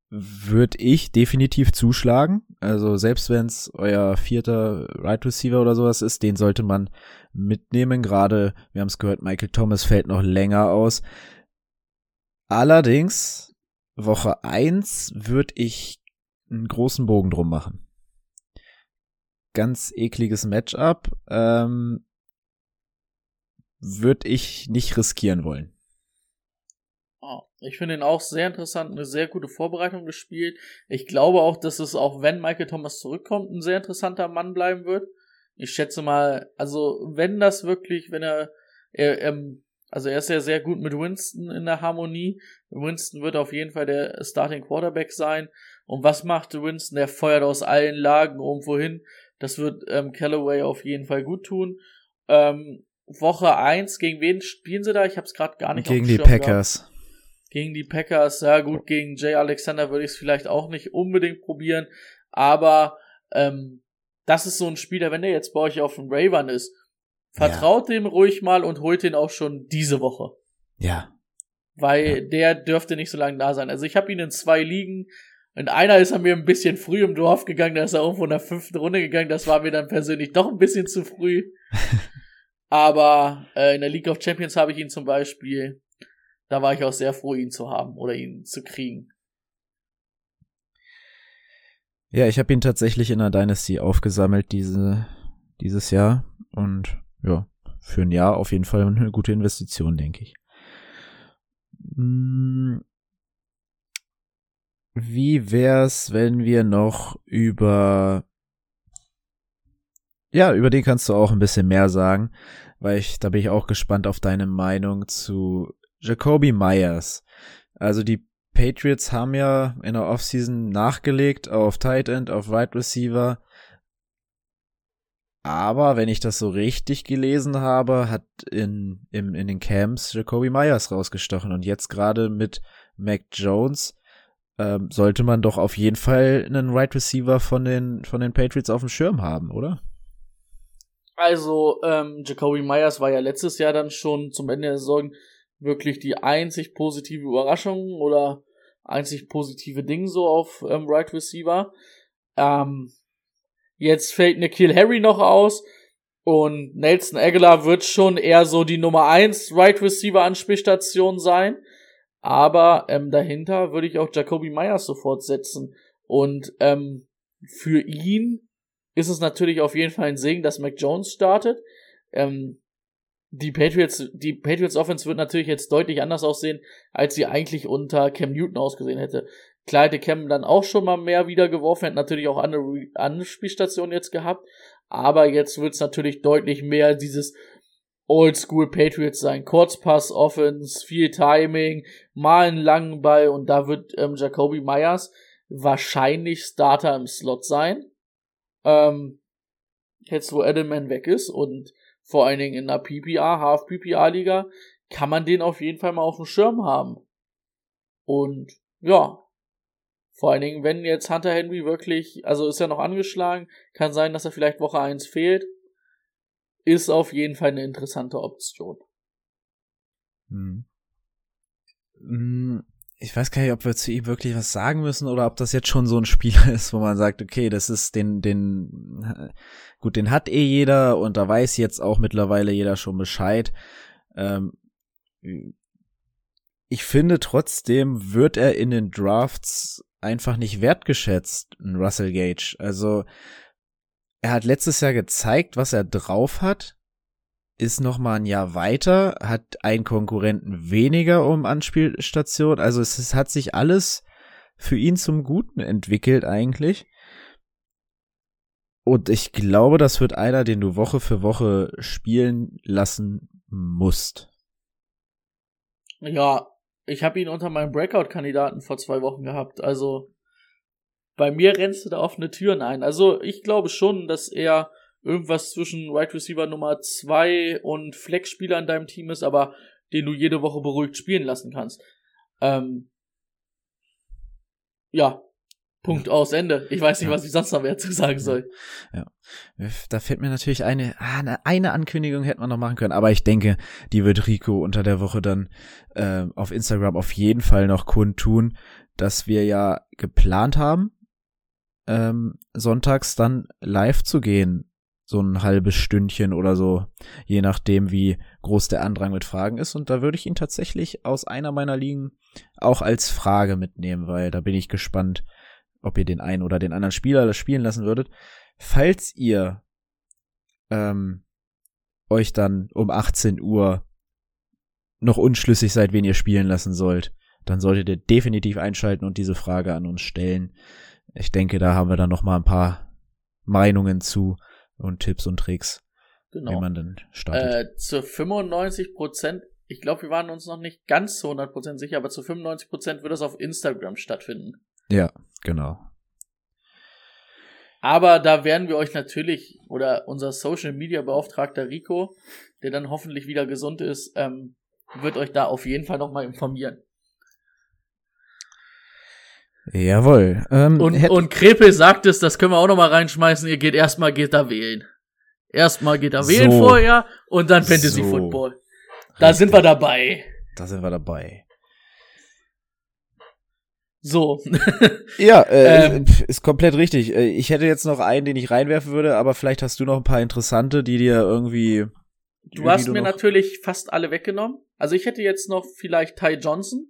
würde ich definitiv zuschlagen. Also selbst wenn es euer vierter Right Receiver oder sowas ist, den sollte man mitnehmen. Gerade, wir haben es gehört, Michael Thomas fällt noch länger aus. Allerdings, Woche eins würde ich einen großen Bogen drum machen. Ganz ekliges Matchup. Ähm, würde ich nicht riskieren wollen. Ich finde ihn auch sehr interessant, eine sehr gute Vorbereitung gespielt. Ich glaube auch, dass es auch wenn Michael Thomas zurückkommt, ein sehr interessanter Mann bleiben wird. Ich schätze mal, also wenn das wirklich, wenn er, er, er also er ist ja sehr gut mit Winston in der Harmonie. Winston wird auf jeden Fall der Starting Quarterback sein. Und was macht Winston? Der feuert aus allen Lagen irgendwo hin. Das wird ähm, Callaway auf jeden Fall gut tun. Ähm, Woche eins gegen wen spielen sie da? Ich habe es gerade gar nicht Gegen die Packers. Gehabt. Gegen die Packers, ja gut, gegen Jay Alexander würde ich es vielleicht auch nicht unbedingt probieren, aber ähm, das ist so ein Spieler, wenn der jetzt bei euch auf dem Ravern ist, vertraut ja. dem ruhig mal und holt den auch schon diese Woche. Ja. weil Ja. der dürfte nicht so lange da sein. Also ich habe ihn in zwei Ligen. In einer ist er mir ein bisschen früh im Dorf gegangen, da ist er irgendwo in der fünften Runde gegangen. Das war mir dann persönlich doch ein bisschen zu früh. Aber äh, in der League of Champions habe ich ihn zum Beispiel. Da war ich auch sehr froh, ihn zu haben oder ihn zu kriegen. Ja, ich habe ihn tatsächlich in der Dynasty aufgesammelt diese, dieses Jahr. Und ja, für ein Jahr auf jeden Fall eine gute Investition, denke ich. Hm, Wie wär's, wenn wir noch über ja, über den kannst du auch ein bisschen mehr sagen, weil ich, da bin ich auch gespannt auf deine Meinung zu Jacoby Myers. Also die Patriots haben ja in der Offseason nachgelegt auf Tight End, auf Wide Receiver. Aber wenn ich das so richtig gelesen habe, hat in, in, in den Camps Jacoby Myers rausgestochen. Und jetzt gerade mit Mac Jones ähm, sollte man doch auf jeden Fall einen Wide Receiver von den, von den Patriots auf dem Schirm haben, oder? Also, ähm, Jacoby Myers war ja letztes Jahr dann schon zum Ende der Saison wirklich die einzig positive Überraschung oder einzig positive Ding so auf ähm, Right Receiver. Ähm, jetzt fällt Nikhil Harry noch aus und Nelson Aguilar wird schon eher so die Nummer eins Right Receiver Anspielstation sein. Aber ähm, dahinter würde ich auch Jacoby Myers sofort setzen. Und ähm, für ihn ist es natürlich auf jeden Fall ein Segen, dass Mac Jones startet. Ähm, die Patriots, die Patriots Offense wird natürlich jetzt deutlich anders aussehen, als sie eigentlich unter Cam Newton ausgesehen hätte. Klar hätte Cam dann auch schon mal mehr wieder geworfen, hätte natürlich auch andere Anspielstationen jetzt gehabt, aber jetzt wird es natürlich deutlich mehr dieses Oldschool Patriots sein. Kurzpass Offense, viel Timing, mal einen langen Ball und da wird ähm, Jacoby Myers wahrscheinlich Starter im Slot sein ähm, jetzt wo Edelman weg ist und vor allen Dingen in der PPA, Half-PPA-Liga, kann man den auf jeden Fall mal auf dem Schirm haben. Und ja, vor allen Dingen, wenn jetzt Hunter Henry wirklich, also ist er noch angeschlagen, kann sein, dass er vielleicht Woche 1 fehlt, ist auf jeden Fall eine interessante Option. Hm. Ich weiß gar nicht, ob wir zu ihm wirklich was sagen müssen oder ob das jetzt schon so ein Spieler ist, wo man sagt, okay, das ist den, den, gut, den hat eh jeder und da weiß jetzt auch mittlerweile jeder schon Bescheid. Ähm, ich finde trotzdem wird er in den Drafts einfach nicht wertgeschätzt, ein Russell Gage. Also, er hat letztes Jahr gezeigt, was er drauf hat, ist noch mal ein Jahr weiter, hat einen Konkurrenten weniger um Anspielstation. Also es, es hat sich alles für ihn zum Guten entwickelt eigentlich. Und ich glaube, das wird einer, den du Woche für Woche spielen lassen musst. Ja, ich habe ihn unter meinem Breakout-Kandidaten vor zwei Wochen gehabt. Also bei mir rennst du da offene Türen ein. Also ich glaube schon, dass er irgendwas zwischen Wide Receiver Nummer zwei und Flex-Spieler in deinem Team ist, aber den du jede Woche beruhigt spielen lassen kannst. Ähm, ja, Punkt aus Ende. Ich weiß nicht, Ja. was ich sonst noch mehr zu sagen soll. Da fällt mir natürlich eine, ah, eine, eine Ankündigung hätte man noch machen können, aber ich denke, die wird Rico unter der Woche dann äh, auf Instagram auf jeden Fall noch kundtun, dass wir ja geplant haben, ähm, sonntags dann live zu gehen. So ein halbes Stündchen oder so, je nachdem, wie groß der Andrang mit Fragen ist. Und da würde ich ihn tatsächlich aus einer meiner Ligen auch als Frage mitnehmen, weil da bin ich gespannt, ob ihr den einen oder den anderen Spieler das spielen lassen würdet. Falls ihr ähm, euch dann um 18 Uhr noch unschlüssig seid, wen ihr spielen lassen sollt, dann solltet ihr definitiv einschalten und diese Frage an uns stellen. Ich denke, da haben wir dann noch mal ein paar Meinungen zu und Tipps und Tricks, wie Genau. man dann startet. Äh, zu 95 Prozent, ich glaube, wir waren uns noch nicht ganz zu 100 Prozent sicher, aber zu 95 Prozent wird das auf Instagram stattfinden. ja, genau. Aber da werden wir euch natürlich, oder unser Social Media Beauftragter Rico, der dann hoffentlich wieder gesund ist, ähm, wird euch da auf jeden Fall nochmal informieren. Jawohl. Ähm, Und, und Krepel sagt es, das können wir auch nochmal reinschmeißen, ihr geht erstmal geht da wählen. Erstmal geht da wählen So. vorher und dann Fantasy So. Football. Da sind wir dabei. da sind wir dabei. So. Ja, äh, Ähm. ist komplett richtig. Äh, Ich hätte jetzt noch einen, den ich reinwerfen würde, aber vielleicht hast du noch ein paar interessante, die dir irgendwie. Du hast mir noch- natürlich fast alle weggenommen. Also ich hätte jetzt noch vielleicht Ty Johnson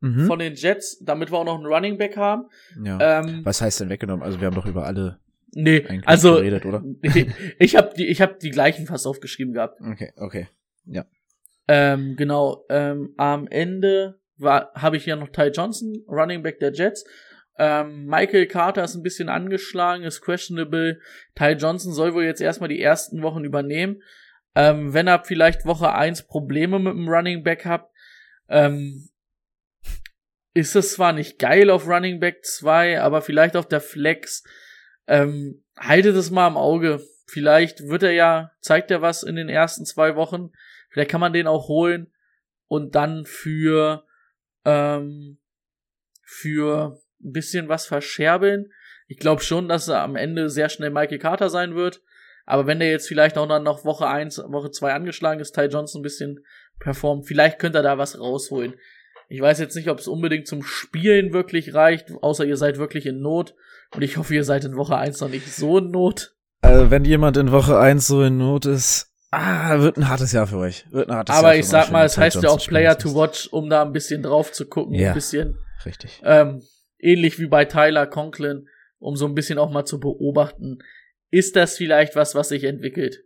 Mhm. von den Jets, damit wir auch noch einen Running Back haben. ja. Ähm, Was heißt denn weggenommen? Also wir haben doch über alle nee, also geredet, oder? ich, ich habe die, ich habe die gleichen fast aufgeschrieben gehabt. Okay, okay. Ähm, genau. Ähm, am Ende war habe ich ja noch Ty Johnson, Running Back der Jets. Ähm, Michael Carter ist ein bisschen angeschlagen, ist questionable. Ty Johnson soll wohl jetzt erstmal die ersten Wochen übernehmen. Ähm, wenn er vielleicht Woche eins Probleme mit dem Running Back hat, ähm, ist es zwar nicht geil auf Running Back 2, aber vielleicht auf der Flex. Ähm, haltet es mal im Auge. Vielleicht wird er ja, zeigt er was in den ersten zwei Wochen. Vielleicht kann man den auch holen und dann für ähm, für ein bisschen was verscherbeln. Ich glaube schon, dass er am Ende sehr schnell Michael Carter sein wird. Aber wenn der jetzt vielleicht auch dann noch Woche 1, Woche 2 angeschlagen ist, Ty Johnson ein bisschen performt, vielleicht könnte er da was rausholen. Ich weiß jetzt nicht, ob es unbedingt zum Spielen wirklich reicht, außer ihr seid wirklich in Not. Und ich hoffe, ihr seid in Woche 1 noch nicht so in Not. Also wenn jemand in Woche 1 so in Not ist, ah, wird ein hartes Jahr für euch. Wird ein hartes Jahr Aber für ich sag mal, es heißt ja auch Player to watch, um da ein bisschen drauf zu gucken, Ja. ein bisschen Richtig. ähm, ähnlich wie bei Tyler Conklin, um so ein bisschen auch mal zu beobachten, ist das vielleicht was, was sich entwickelt?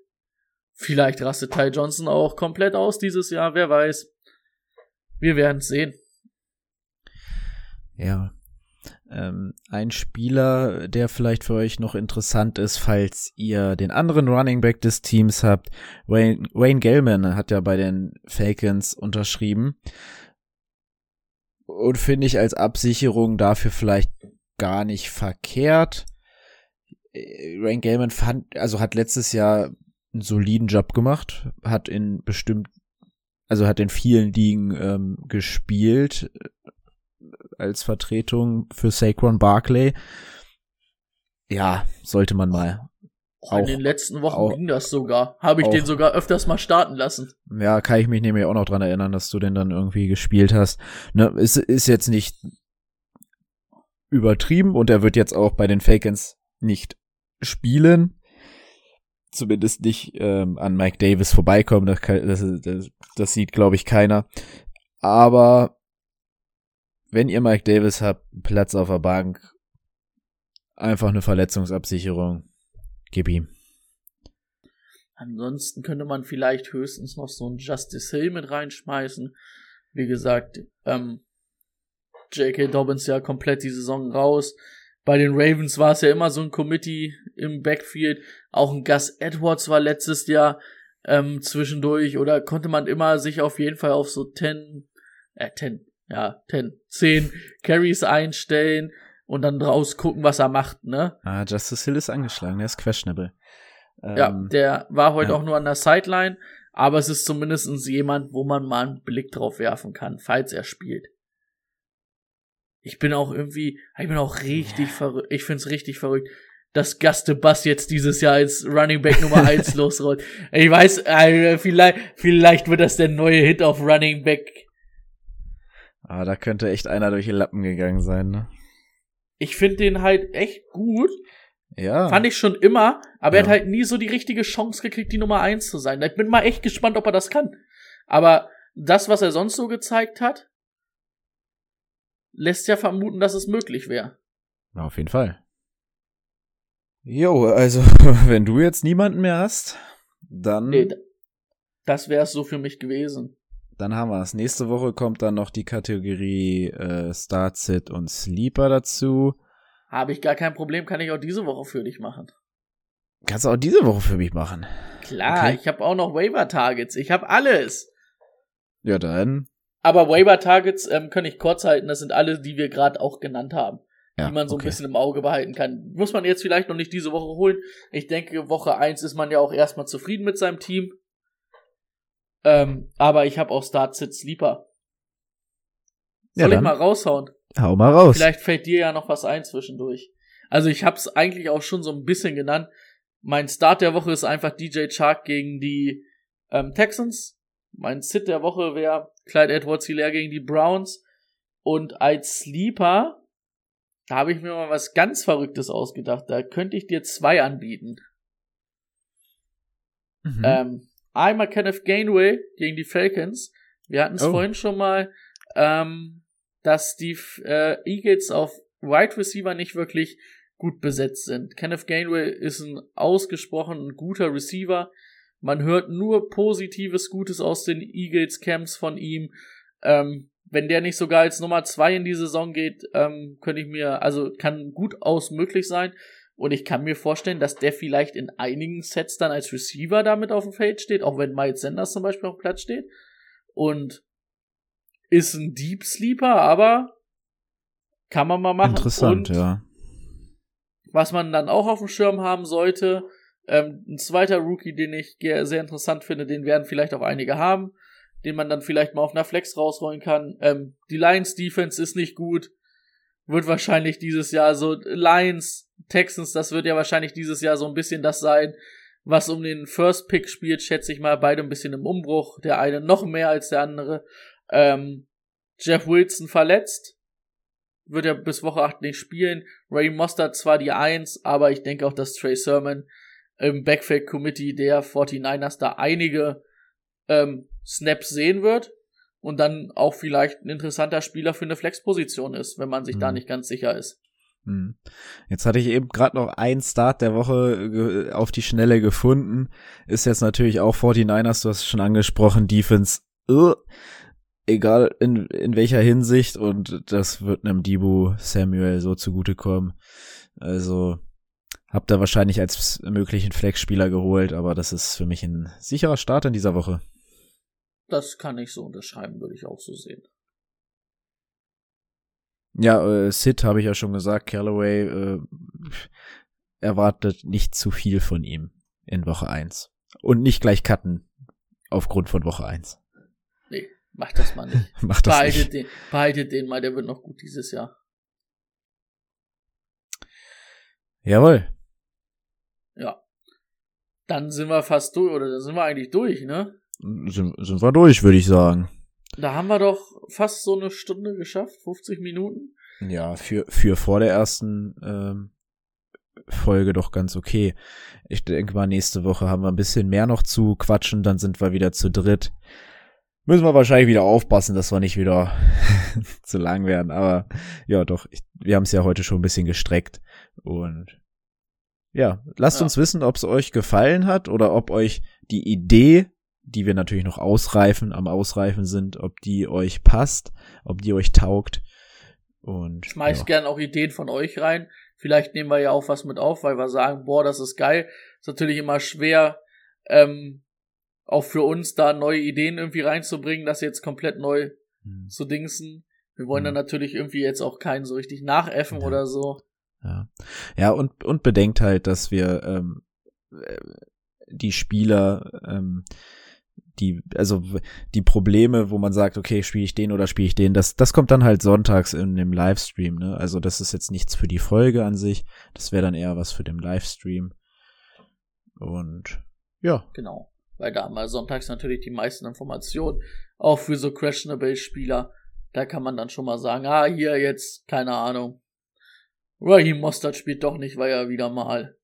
Vielleicht rastet Ty Johnson auch komplett aus dieses Jahr, wer weiß. Wir werden es sehen. Ja. Ähm, ein Spieler, der vielleicht für euch noch interessant ist, falls ihr den anderen Running Back des Teams habt. Wayne, Wayne Gellman hat ja bei den Falcons unterschrieben. Und finde ich als Absicherung dafür vielleicht gar nicht verkehrt. Äh, Wayne Gellman fand, also hat letztes Jahr einen soliden Job gemacht, hat in bestimmt, also hat in vielen Ligen ähm, gespielt als Vertretung für Saquon Barkley. Ja, sollte man mal. Oh, in Auch- den letzten Wochen auch- ging das sogar. Habe ich auch- den sogar öfters mal starten lassen. Ja, kann ich mich nämlich auch noch dran erinnern, dass du den dann irgendwie gespielt hast. Ne, ist, ist jetzt nicht übertrieben und er wird jetzt auch bei den Falcons nicht spielen. Zumindest nicht ähm, an Mike Davis vorbeikommen. Das, das, das, sieht, glaube ich, keiner. Aber wenn ihr Mike Davis habt, Platz auf der Bank, einfach eine Verletzungsabsicherung, gib ihm. Ansonsten könnte man vielleicht höchstens noch so einen Justice Hill mit reinschmeißen. Wie gesagt, ähm, J.K. Dobbins ja komplett die Saison raus. Bei den Ravens war es ja immer so ein Committee im Backfield. Auch ein Gus Edwards war letztes Jahr ähm, zwischendurch oder konnte man immer sich auf jeden Fall auf so 10, äh, 10, ja, 10, 10 Carries einstellen und dann draus gucken, was er macht, ne? Ah, Justice Hill ist angeschlagen, der ist questionable. Ja, Ähm, der war heute ja. auch nur an der Sideline, aber es ist zumindest jemand, wo man mal einen Blick drauf werfen kann, falls er spielt. Ich bin auch irgendwie, ich bin auch richtig verrückt, ich find's richtig verrückt, dass Gaste Bass jetzt dieses Jahr als Running Back Nummer 1 losrollt. Ich weiß, äh, vielleicht, vielleicht wird das der neue Hit auf Running Back. Ah, da könnte echt einer durch die Lappen gegangen sein, ne? Ich finde den halt echt gut. Ja. Fand ich schon immer, aber er Ja. hat halt nie so die richtige Chance gekriegt, die Nummer eins zu sein. Ich bin mal echt gespannt, ob er das kann. Aber das, was er sonst so gezeigt hat, lässt ja vermuten, dass es möglich wäre. Auf jeden Fall. Jo, also, wenn du jetzt niemanden mehr hast, dann, Nee, das wäre es so für mich gewesen. dann haben wir es. Nächste Woche kommt dann noch die Kategorie äh, Start, Sit und Sleeper dazu. Habe ich gar kein Problem, kann ich auch diese Woche für dich machen. Kannst du auch diese Woche für mich machen. Klar, Okay. ich habe auch noch Waiver-Targets. Ich habe alles. Ja, dann. Aber Waiver-Targets ähm, kann ich kurz halten. Das sind alle, die wir gerade auch genannt haben. Ja, die man so okay. ein bisschen im Auge behalten kann. Muss man jetzt vielleicht noch nicht diese Woche holen. Ich denke, Woche eins ist man ja auch erstmal zufrieden mit seinem Team. Ähm, aber ich habe auch Start Sit Sleeper. Ja, Soll ich dann. mal raushauen? Hau mal raus. Vielleicht fällt dir ja noch was ein zwischendurch. Also ich hab's eigentlich auch schon so ein bisschen genannt. Mein Start der Woche ist einfach DJ Chark gegen die ähm, Texans. Mein Sit der Woche wäre Clyde Edwards Hilaire gegen die Browns. Und als Sleeper Da habe ich mir mal was ganz Verrücktes ausgedacht. Da könnte ich dir zwei anbieten. Mhm. Ähm, einmal Kenneth Gainway gegen die Falcons. Wir hatten es Oh. vorhin schon mal, ähm, dass die äh, Eagles auf Wide Receiver nicht wirklich gut besetzt sind. Kenneth Gainway ist ein ausgesprochen guter Receiver. Man hört nur Positives, Gutes aus den Eagles Camps von ihm. Ähm, wenn der nicht sogar als Nummer zwei in die Saison geht, ähm, könnte ich mir, also kann gut aus möglich sein. Und ich kann mir vorstellen, dass der vielleicht in einigen Sets dann als Receiver damit auf dem Feld steht, auch wenn Miles Sanders zum Beispiel auf dem Platz steht. Und ist ein Deep Sleeper, aber kann man mal machen. Interessant, Und ja. was man dann auch auf dem Schirm haben sollte, ähm, ein zweiter Rookie, den ich sehr interessant finde, den werden vielleicht auch einige haben, den man dann vielleicht mal auf einer Flex rausrollen kann. Ähm, die Lions Defense ist nicht gut, wird wahrscheinlich dieses Jahr so Lions Texans, das wird ja wahrscheinlich dieses Jahr so ein bisschen das sein, was um den First Pick spielt, schätze ich mal, beide ein bisschen im Umbruch, der eine noch mehr als der andere. Ähm, Jeff Wilson verletzt, wird er bis Woche 8 nicht spielen. Ray Mostert zwar die 1, aber ich denke auch, dass Trey Sermon im Backfield Committee der 49ers da einige ähm, Snaps sehen wird und dann auch vielleicht ein interessanter Spieler für eine Flexposition ist, wenn man sich da Mhm. nicht ganz sicher ist. Hm. Jetzt hatte ich eben gerade noch einen Start der Woche auf die Schnelle gefunden. Ist jetzt natürlich auch 49ers, du hast es schon angesprochen, Defense, uh, egal in, in welcher Hinsicht und das wird einem Dibu Samuel so zugutekommen. Also hab da wahrscheinlich als möglichen Flex-Spieler geholt, aber das ist für mich ein sicherer Start in dieser Woche. Das kann ich so unterschreiben, würde ich auch so sehen. Ja, äh, Sid habe ich ja schon gesagt, Callaway äh, erwartet nicht zu viel von ihm in Woche 1. Und nicht gleich cutten aufgrund von Woche 1. Nee, mach das mal nicht. Macht das behaltet, nicht. den, behaltet den mal, der wird noch gut dieses Jahr. Jawohl. Ja. Dann sind wir fast durch, oder dann sind wir eigentlich durch, ne? Sind, sind wir durch, würde ich sagen. Da haben wir doch fast so eine Stunde geschafft, 50 Minuten. Ja, für, für vor der ersten ähm, Folge doch ganz okay. Ich denke mal, nächste Woche haben wir ein bisschen mehr noch zu quatschen, dann sind wir wieder zu dritt. Müssen wir wahrscheinlich wieder aufpassen, dass wir nicht wieder zu lang werden. Aber ja, doch, ich, wir haben es ja heute schon ein bisschen gestreckt. Und ja, lasst Ja. uns wissen, ob es euch gefallen hat oder ob euch die Idee, die wir natürlich noch ausreifen, am Ausreifen sind, ob die euch passt, ob die euch taugt. Und Schmeißt ja. gern auch Ideen von euch rein. Vielleicht nehmen wir ja auch was mit auf, weil wir sagen, boah, das ist geil. Ist natürlich immer schwer, ähm, auch für uns da neue Ideen irgendwie reinzubringen, das jetzt komplett neu Hm. zu dingsen. Wir wollen dann Mhm. natürlich irgendwie jetzt auch keinen so richtig nachäffen Ja. oder so. Ja, ja und, und bedenkt halt, dass wir ähm, äh, die Spieler, ähm, die, also die Probleme, wo man sagt, okay, spiele ich den oder spiele ich den, das, das kommt dann halt sonntags in dem Livestream, ne? Also das ist jetzt nichts für die Folge an sich, das wäre dann eher was für den Livestream. Und ja, Genau. Weil da haben wir sonntags natürlich die meisten Informationen. Auch für so questionable Spieler. Da kann man dann schon mal sagen, ah, hier jetzt, keine Ahnung. Raheem Mostert spielt doch nicht, weil er wieder mal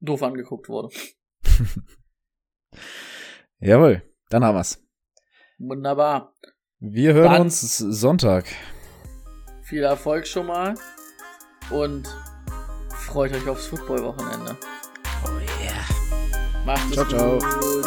doof angeguckt wurde. jawohl, dann haben wir's. Wunderbar. Wir hören Dann- uns Sonntag. Viel Erfolg schon mal. Und freut euch aufs Football-Wochenende. Oh yeah. Macht es Ciao, ciao. gut.